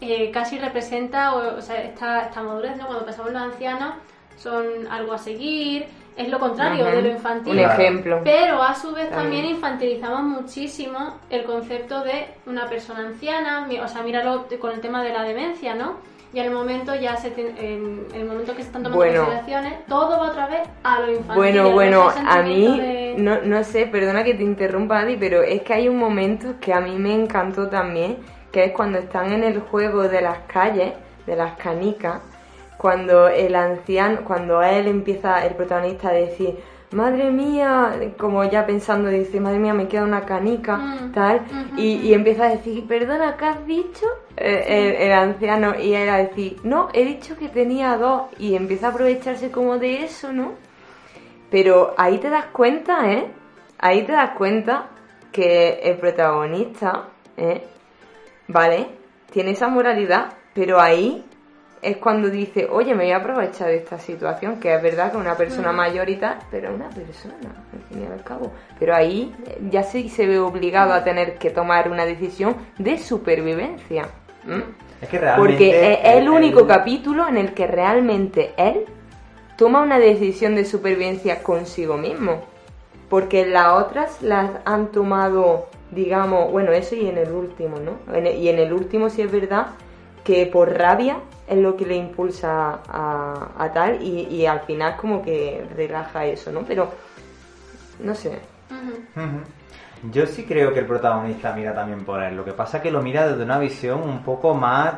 Speaker 4: eh, casi representa, o, o sea, esta, esta madurez, ¿no? Cuando pensamos en los ancianos, son algo a seguir, es lo contrario de lo infantil.
Speaker 3: un ejemplo.
Speaker 4: Pero a su vez
Speaker 3: También.
Speaker 4: también infantilizamos muchísimo el concepto de una persona anciana, o sea, míralo con el tema de la demencia, ¿no? Y en el momento ya se en el momento que se están tomando
Speaker 3: Bueno.
Speaker 4: consideraciones, todo va otra vez a lo infantil.
Speaker 3: Bueno, bueno, a mí,
Speaker 4: de-
Speaker 3: no, no sé, perdona que te interrumpa, Adi, pero es que hay un momento que a mí me encantó también, que es cuando están en el juego de las calles, de las canicas, cuando el anciano, cuando él empieza, el protagonista, a decir, madre mía, como ya pensando, dice, madre mía, me queda una canica,
Speaker 4: Mm,
Speaker 3: tal, y, y empieza a decir, perdona, ¿qué has dicho? Eh, el, el anciano, y él a decir, no, he dicho que tenía dos, y empieza a aprovecharse como de eso, ¿no? Pero ahí te das cuenta, ¿eh? Ahí te das cuenta que el protagonista ¿eh? Vale, tiene esa moralidad, pero ahí es cuando dice, oye, me voy a aprovechar de esta situación, que es verdad que una persona mayor y tal, pero una persona, al fin y al cabo. Pero ahí ya sí se ve obligado a tener que tomar una decisión de supervivencia.
Speaker 2: Es que realmente.
Speaker 3: Porque es el único
Speaker 2: el-
Speaker 3: capítulo en el que realmente él toma una decisión de supervivencia consigo mismo. Porque las otras las han tomado, digamos, bueno, eso y en el último, ¿no? Y en el último sí es verdad que por rabia es lo que le impulsa a, a tal y, y al final como que relaja eso, ¿no? Pero, no sé.
Speaker 2: Yo sí creo que el protagonista mira también por él. Lo que pasa es que lo mira desde una visión un poco más.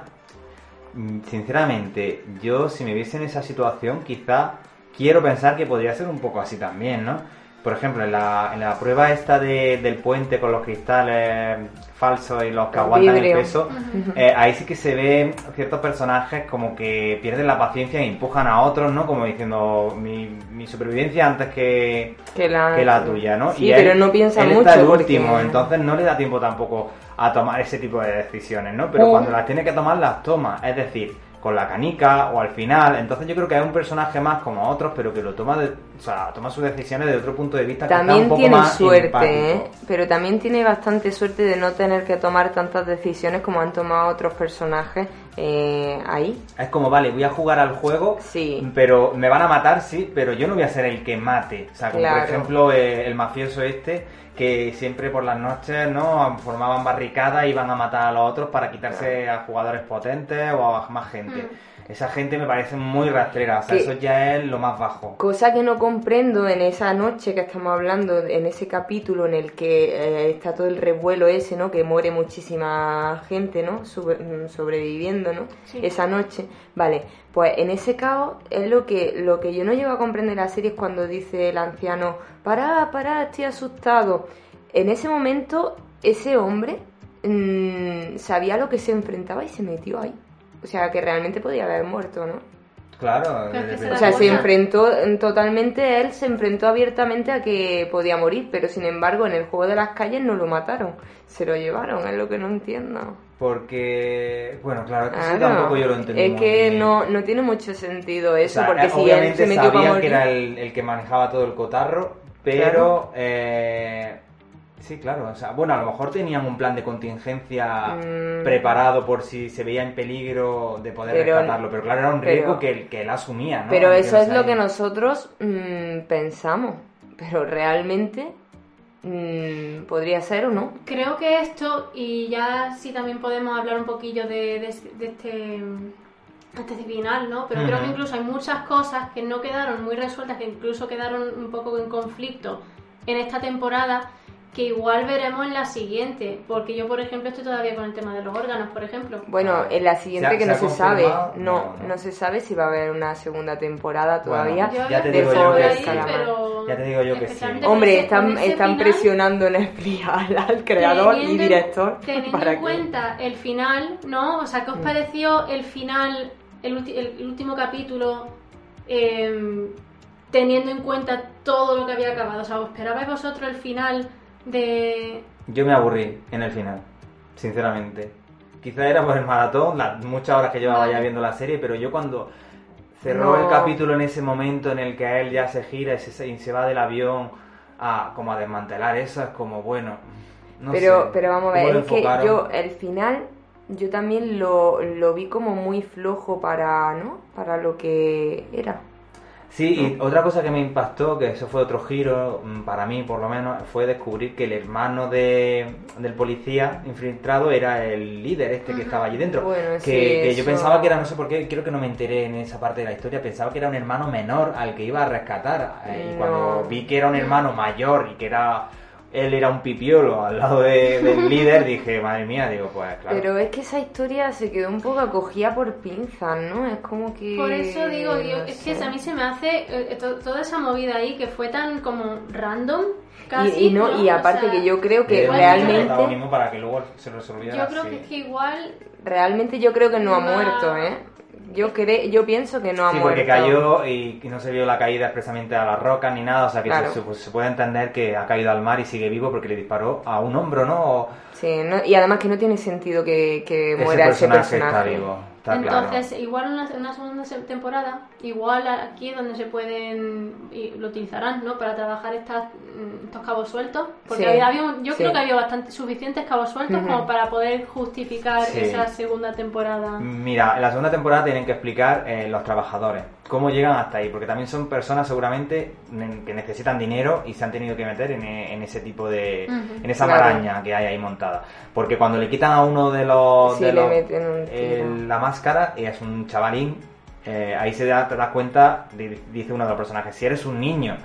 Speaker 2: mm, Sinceramente, yo si me viese en esa situación, quizá quiero pensar que podría ser un poco así también, ¿no? Por ejemplo, en la, en la prueba esta de- del puente con los cristales falsos y los que
Speaker 3: El
Speaker 2: aguantan
Speaker 3: vidrio.
Speaker 2: el peso, eh, ahí sí que se ven ciertos personajes como que pierden la paciencia e empujan a otros, ¿no? Como diciendo, mi, mi supervivencia antes que,
Speaker 3: Que la,
Speaker 2: que la tuya, ¿no?
Speaker 3: Sí,
Speaker 2: él-
Speaker 3: pero no piensa
Speaker 2: él
Speaker 3: mucho.
Speaker 2: está el
Speaker 3: porque-
Speaker 2: último, entonces no le da tiempo tampoco a tomar ese tipo de decisiones, ¿no? Pero
Speaker 3: Oh.
Speaker 2: cuando las tiene que tomar, las toma. Es decir, con la canica o al final. Entonces yo creo que es un personaje más como otros, pero que lo toma, de, o sea, toma sus decisiones de otro punto de vista que está
Speaker 3: También
Speaker 2: un poco
Speaker 3: tiene
Speaker 2: más
Speaker 3: suerte. ¿eh? pero también tiene bastante suerte de no tener que tomar tantas decisiones como han tomado otros personajes eh, ahí.
Speaker 2: Es como, vale, voy a jugar al juego,
Speaker 3: Sí.
Speaker 2: pero me van a matar, sí, pero yo no voy a ser el que mate. O sea, como
Speaker 3: Claro.
Speaker 2: por ejemplo eh, el mafioso este, que siempre por las noches, ¿no? Formaban barricadas y iban a matar a los otros para quitarse a jugadores potentes o a más gente. Esa gente me parece muy rastrera, o sea, eso ya es lo más bajo.
Speaker 3: Cosa que no comprendo en esa noche que estamos hablando, en ese capítulo en el que eh, está todo el revuelo ese, ¿no? Que muere muchísima gente, ¿no? Sobre- mm, sobreviviendo, ¿no?
Speaker 4: Sí.
Speaker 3: Esa noche. Vale, pues en ese caos es lo que, lo que yo no llego a comprender la serie es cuando dice el anciano, pará, pará, estoy asustado. En ese momento, ese hombre mm, sabía lo que se enfrentaba y se metió ahí. O sea, que realmente podía haber muerto, ¿no?
Speaker 2: Claro,
Speaker 4: se
Speaker 3: O sea, se enfrentó totalmente, él se enfrentó abiertamente a que podía morir, pero sin embargo en el juego de las calles no lo mataron, se lo llevaron, es lo que no entiendo.
Speaker 2: porque, bueno, claro, que tampoco yo lo entendí.
Speaker 3: Es que
Speaker 2: bien.
Speaker 3: no, no tiene mucho sentido
Speaker 2: O
Speaker 3: eso,
Speaker 2: sea,
Speaker 3: porque
Speaker 2: eh,
Speaker 3: si él
Speaker 2: obviamente
Speaker 3: se metió para
Speaker 2: sabía
Speaker 3: morir...
Speaker 2: que era el, el que manejaba todo el cotarro, pero
Speaker 3: Claro.
Speaker 2: eh, sí, claro, o sea, bueno, a lo mejor tenían un plan de contingencia
Speaker 3: Mm.
Speaker 2: preparado por si se veía en peligro de poder
Speaker 3: Pero-
Speaker 2: rescatarlo, pero claro, era un
Speaker 3: pero-
Speaker 2: riesgo que, él- que él asumía, ¿no?
Speaker 3: Pero eso es lo que nosotros mm, pensamos, pero realmente mm, podría ser o no.
Speaker 4: Creo que esto, y ya sí también podemos hablar un poquillo de, de, de este, este final, ¿no? Pero creo que incluso hay muchas cosas que no quedaron muy resueltas, que incluso quedaron un poco en conflicto en esta temporada, que igual veremos en la siguiente. Porque yo, por ejemplo, estoy todavía con el tema de los órganos, por ejemplo.
Speaker 3: Bueno, en la siguiente
Speaker 2: ¿Se ha-
Speaker 3: que
Speaker 2: se
Speaker 3: no se sabe, no,
Speaker 2: No, no.
Speaker 3: no se sabe si va a haber una segunda temporada todavía.
Speaker 2: Bueno, ya te
Speaker 4: había
Speaker 2: digo
Speaker 4: pensado
Speaker 2: yo que
Speaker 4: por
Speaker 2: sí.
Speaker 4: pero
Speaker 2: Ya te digo yo que sí.
Speaker 3: Hombre, están, están
Speaker 4: final,
Speaker 3: presionando Netflix al, al creador y director
Speaker 4: Teniendo
Speaker 3: para
Speaker 4: en
Speaker 3: que...
Speaker 4: cuenta el final, ¿no? O sea, ¿qué os
Speaker 2: Mm.
Speaker 4: pareció el final, el, ulti- el último capítulo, em, teniendo en cuenta todo lo que había acabado? O sea, ¿os esperabais vosotros el final de...
Speaker 2: Yo me aburrí en el final, sinceramente. Quizá era por el maratón, las muchas horas que llevaba ya viendo la serie, pero yo cuando cerró
Speaker 3: No.
Speaker 2: el capítulo en ese momento en el que él ya se gira y se, y se va del avión a como a desmantelar eso, es como bueno. No
Speaker 3: pero,
Speaker 2: sé,
Speaker 3: pero vamos a
Speaker 2: ¿cómo
Speaker 3: ver, es que yo el final yo también lo, lo vi como muy flojo para, ¿no? Para lo que era.
Speaker 2: Sí, y otra cosa que me impactó, que eso fue otro giro, mm, para mí por lo menos, fue descubrir que el hermano de, del policía infiltrado era el líder este que estaba allí dentro.
Speaker 3: Bueno,
Speaker 2: que,
Speaker 3: sí,
Speaker 2: que yo pensaba que era, no sé por qué, creo que no me enteré en esa parte de la historia, pensaba que era un hermano menor al que iba a rescatar. Eh, y cuando vi que era un hermano mayor y que era él era un pipiolo al lado de- del líder, dije, madre mía, digo, pues claro.
Speaker 3: Pero es que esa historia se quedó un poco acogida por pinzas, ¿no? Es como que...
Speaker 4: Por eso digo, yo,
Speaker 3: no
Speaker 4: es que a mí se me hace eh, to- toda esa movida ahí que fue tan como random, casi,
Speaker 3: Y, y no, y
Speaker 4: O
Speaker 3: aparte
Speaker 4: sea,
Speaker 3: que yo creo que
Speaker 4: realmente-
Speaker 2: protagonismo para que luego se resolviera
Speaker 4: Yo creo
Speaker 2: así.
Speaker 4: que es que igual
Speaker 3: Realmente yo creo que no ha muerto, ¿eh? Yo cre yo pienso que no ha
Speaker 2: Sí,
Speaker 3: muerto.
Speaker 2: porque cayó y no se vio la caída expresamente a las rocas ni nada, o sea que
Speaker 3: Claro.
Speaker 2: se, se puede entender que ha caído al mar y sigue vivo porque le disparó a un hombro, ¿no? O
Speaker 3: Sí, no- y además que no tiene sentido que, que
Speaker 2: ese
Speaker 3: muera ese
Speaker 2: personaje está
Speaker 3: personaje.
Speaker 2: vivo, está claro.
Speaker 4: Entonces, igual una, una segunda se- temporada, igual aquí es donde se pueden, y lo utilizarán, ¿no? Para trabajar estas, estos cabos sueltos. Porque
Speaker 3: Sí,
Speaker 4: había, había un- yo
Speaker 3: sí.
Speaker 4: creo que había bastante, suficientes cabos sueltos como para poder justificar
Speaker 2: Sí.
Speaker 4: esa segunda temporada.
Speaker 2: Mira, en la segunda temporada tienen que explicar eh, los trabajadores cómo llegan hasta ahí, porque también son personas seguramente que necesitan dinero y se han tenido que meter en, e- en ese tipo de, en esa
Speaker 3: Claro.
Speaker 2: maraña que hay ahí montada. Porque cuando le quitan a uno de los,
Speaker 3: Sí,
Speaker 2: de
Speaker 3: le
Speaker 2: los-
Speaker 3: meten un tiro.
Speaker 2: el- la máscara y es un chavalín, eh, ahí se da, te das cuenta, di- dice uno de los personajes, si eres un niño,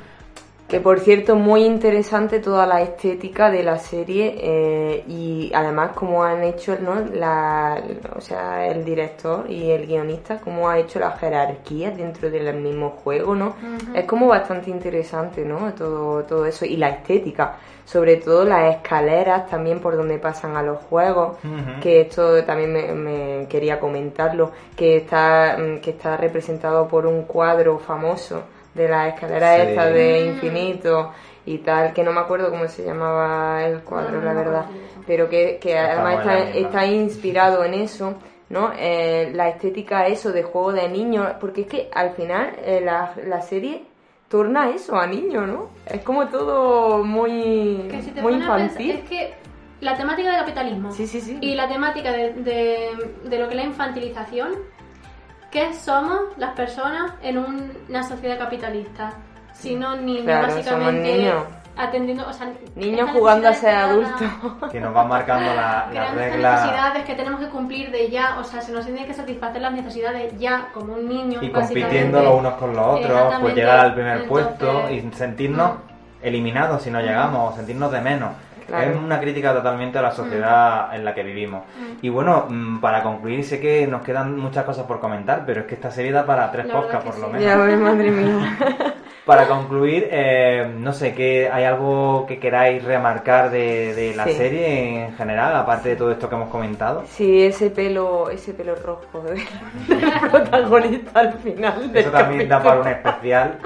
Speaker 3: Que por cierto, muy interesante toda la estética de la serie eh, y además cómo han hecho, ¿no? La, o sea, el director y el guionista, cómo ha hecho la jerarquía dentro del mismo juego, ¿no? Es como bastante interesante, ¿no? Todo, todo eso y la estética, sobre todo las escaleras también por donde pasan a los juegos, que esto también me, me quería comentarlo, que está, mm, que está representado por un cuadro famoso de las escaleras
Speaker 2: Sí.
Speaker 3: estas de infinito y tal, que no me acuerdo cómo se llamaba el cuadro, la verdad, pero que, que además está, está inspirado en eso, ¿no? Eh, la estética eso de juego de niños, porque es que al final eh, la, la serie torna eso a niños, ¿no? Es como todo muy,
Speaker 4: Que si te
Speaker 3: muy
Speaker 4: pones a pensar-
Speaker 3: infantil.
Speaker 4: es que la temática del capitalismo
Speaker 3: Sí, sí, sí.
Speaker 4: y la temática de, de- de lo que es la infantilización, ¿qué somos las personas en un- una sociedad capitalista? Si no niños,
Speaker 3: Claro,
Speaker 4: básicamente
Speaker 3: somos niños.
Speaker 4: atendiendo, o sea,
Speaker 3: Niños jugando a ser adultos.
Speaker 2: que nos van marcando la, la
Speaker 4: Creando estas
Speaker 2: regla
Speaker 4: necesidades que tenemos que cumplir de ya, o sea, se nos tiene que satisfacer las necesidades ya, como un niño.
Speaker 2: y compitiendo los unos con los otros, pues llegar al primer
Speaker 4: Entonces,
Speaker 2: puesto y sentirnos eliminados si no llegamos, o sentirnos de menos.
Speaker 3: Claro.
Speaker 2: Es una crítica totalmente a la sociedad en la que vivimos. Y bueno, mm, para concluir, sé que nos quedan muchas cosas por comentar, pero es que esta serie da para tres podcasts por lo menos.
Speaker 3: Ya ves, madre mía.
Speaker 2: Para concluir, eh, no sé, ¿qué, ¿hay algo que queráis remarcar de, de la
Speaker 3: Sí.
Speaker 2: serie en general, aparte de todo esto que hemos comentado?
Speaker 3: Sí, ese pelo, ese pelo rojo del, del protagonista al final del
Speaker 2: Eso también da para un especial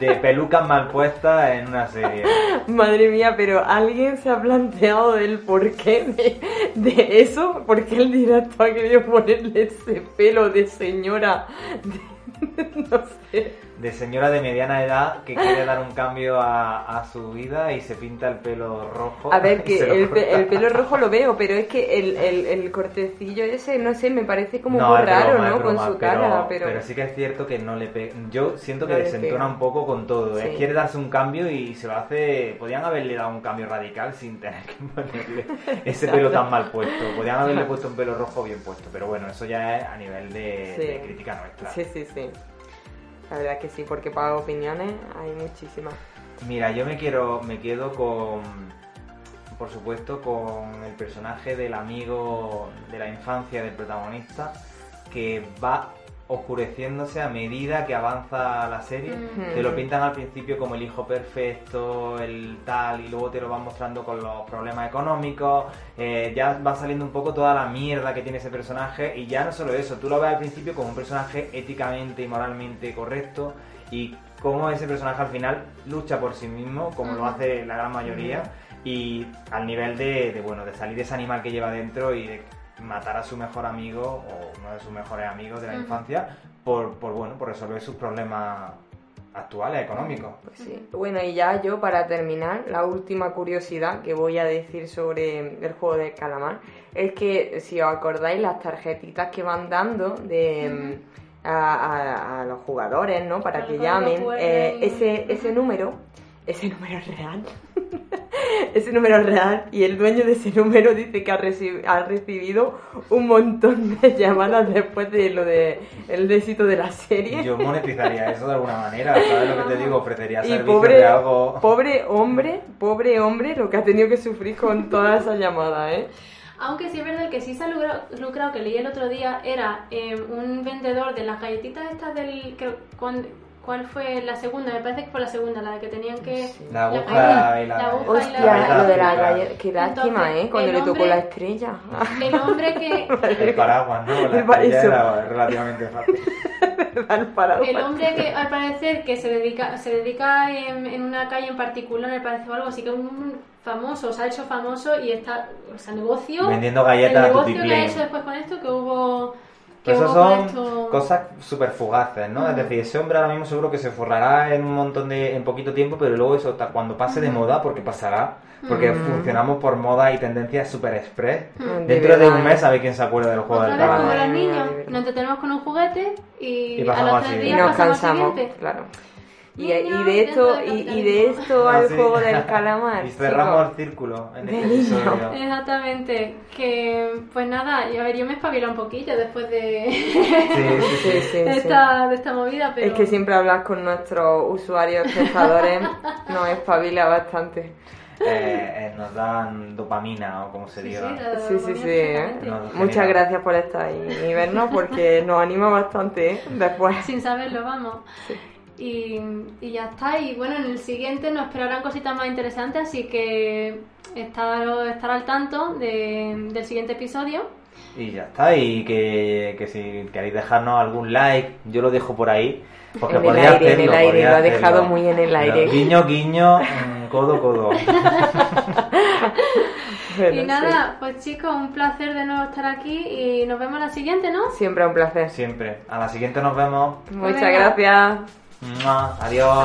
Speaker 2: de pelucas mal puestas en una serie.
Speaker 3: Madre mía, pero alguien se ha planteado el porqué de, de eso, porque el director ha querido ponerle ese pelo de señora, de- no sé.
Speaker 2: De señora de mediana edad que quiere dar un cambio a, a su vida y se pinta el pelo rojo.
Speaker 3: A ver, que el, pe- el pelo rojo lo veo, pero es que el, el, el cortecillo ese, no sé, me parece como
Speaker 2: No,
Speaker 3: muy raro,
Speaker 2: broma,
Speaker 3: ¿no? Con su cara, pero...
Speaker 2: pero sí que es cierto que no le pega. Yo siento que desentona un poco con todo. ¿eh?
Speaker 3: Sí.
Speaker 2: Quiere darse un cambio y se lo hace. Podían haberle dado un cambio radical sin tener que ponerle ese pelo tan mal puesto. Podían haberle puesto un pelo rojo bien puesto. Pero bueno, eso ya es a nivel de,
Speaker 3: Sí.
Speaker 2: de crítica nuestra.
Speaker 3: Sí, sí, sí. La verdad que sí, porque para opiniones hay muchísimas.
Speaker 2: Mira, yo me quiero, me quedo con, por supuesto, con el personaje del amigo de la infancia del protagonista que va oscureciéndose a medida que avanza la serie.
Speaker 4: Mm.
Speaker 2: Te lo pintan al principio como el hijo perfecto, el tal, y luego te lo van mostrando con los problemas económicos. eh, ya va saliendo un poco toda la mierda que tiene ese personaje. Y ya no solo eso, tú lo ves al principio como un personaje éticamente y moralmente correcto. Y cómo ese personaje al final lucha por sí mismo, como lo hace la gran mayoría. Y al nivel de, de, bueno, de salir ese animal que lleva dentro y de matar a su mejor amigo o uno de sus mejores amigos de la infancia por, por bueno por resolver sus problemas actuales económicos
Speaker 3: Pues sí. Bueno, y ya yo para terminar, la última curiosidad que voy a decir sobre el juego de calamar es que, si os acordáis, las tarjetitas que van dando de mm, a, a- a los jugadores, ¿no? Para que llamen, eh, ese, ese número, ese número es real. Ese número es real y el dueño de ese número dice que ha, reci- ha recibido un montón de llamadas después de lo de el éxito de la serie.
Speaker 2: yo monetizaría eso de alguna manera sabes lo que te digo ofrecería
Speaker 3: pobre,
Speaker 2: de algo
Speaker 3: pobre hombre, pobre hombre, lo que ha tenido que sufrir con todas esas llamadas, ¿eh?
Speaker 4: Aunque sí es verdad que sí se ha lucrado, lucrado, que leí el otro día, era eh, un vendedor de las galletitas estas del... Que, cuando, ¿Cuál fue la segunda? Me parece que fue la segunda, la de que tenían que...
Speaker 2: La aguja y la-
Speaker 4: aguja y
Speaker 3: Hostia, lo de la galleta. Qué lástima, ¿eh? Cuando
Speaker 4: el
Speaker 3: le tocó
Speaker 4: hombre-
Speaker 3: la estrella.
Speaker 4: El hombre que...
Speaker 2: El paraguas, ¿no? La estrella era relativamente fácil.
Speaker 4: El hombre que al parecer que se dedica se dedica en, en una calle en particular, me parece o algo así que es un famoso, se ha hecho famoso y está, o sea, negocio.
Speaker 2: Vendiendo galletas
Speaker 4: el
Speaker 2: a
Speaker 4: negocio que ha hecho después con esto, que hubo. Que hubo
Speaker 2: eso
Speaker 4: con
Speaker 2: son
Speaker 4: esto-
Speaker 2: cosas súper fugaces, ¿no? Es decir, ese hombre ahora mismo seguro que se forrará en un montón de... en poquito tiempo, pero luego eso hasta cuando pase de moda, porque pasará, porque funcionamos por moda y tendencias súper express.
Speaker 3: De
Speaker 2: Dentro de un mes sabe quién se acuerda del juego
Speaker 4: Otra
Speaker 2: del
Speaker 4: vez como
Speaker 2: calamar.
Speaker 4: los niños, nos entretenemos con un juguete y,
Speaker 2: Y
Speaker 4: a
Speaker 2: pasamos
Speaker 4: los
Speaker 2: al
Speaker 4: tres
Speaker 2: siguiente.
Speaker 3: Y
Speaker 4: días
Speaker 3: nos
Speaker 4: pasamos al
Speaker 3: cansamos,
Speaker 4: siguiente.
Speaker 3: claro. Y, de esto, y, y de esto al
Speaker 2: Así.
Speaker 3: juego del calamar.
Speaker 2: Y cerramos el círculo en este episodio.
Speaker 4: Exactamente, que pues nada, y a ver, yo me espabilo un poquillo después de,
Speaker 2: Sí, sí,
Speaker 3: Sí,
Speaker 2: sí.
Speaker 3: sí, sí.
Speaker 4: de, esta, de esta movida, pero...
Speaker 3: Es que siempre hablas con nuestros usuarios, espectadores, nos espabila bastante.
Speaker 2: Eh, eh, nos dan dopamina o como se
Speaker 4: Sí,
Speaker 2: diga.
Speaker 4: sí,
Speaker 3: Sí, sí. ¿eh? Muchas gracias por estar ahí y vernos porque nos anima bastante ¿eh? después.
Speaker 4: Sin saberlo, vamos. Y, y ya está. Y bueno, en el siguiente nos esperarán cositas más interesantes, así que estar, estar al tanto de- del siguiente episodio.
Speaker 2: Y ya está, y que, que si queréis dejarnos algún like, yo lo dejo por ahí. Porque
Speaker 3: En el
Speaker 2: podría
Speaker 3: aire, en
Speaker 2: hacerlo,
Speaker 3: el aire, lo ha
Speaker 2: hacerlo.
Speaker 3: dejado muy en el
Speaker 2: Pero
Speaker 3: aire.
Speaker 2: Guiño, guiño, mm, codo, codo.
Speaker 3: Bueno,
Speaker 4: y nada, pues chicos, un placer de nuevo estar aquí y nos vemos la siguiente, ¿no?
Speaker 3: Siempre un placer.
Speaker 2: Siempre. A la siguiente nos vemos.
Speaker 3: Muchas
Speaker 4: venga.
Speaker 3: gracias.
Speaker 2: 嗯，啊，
Speaker 4: 阿彪。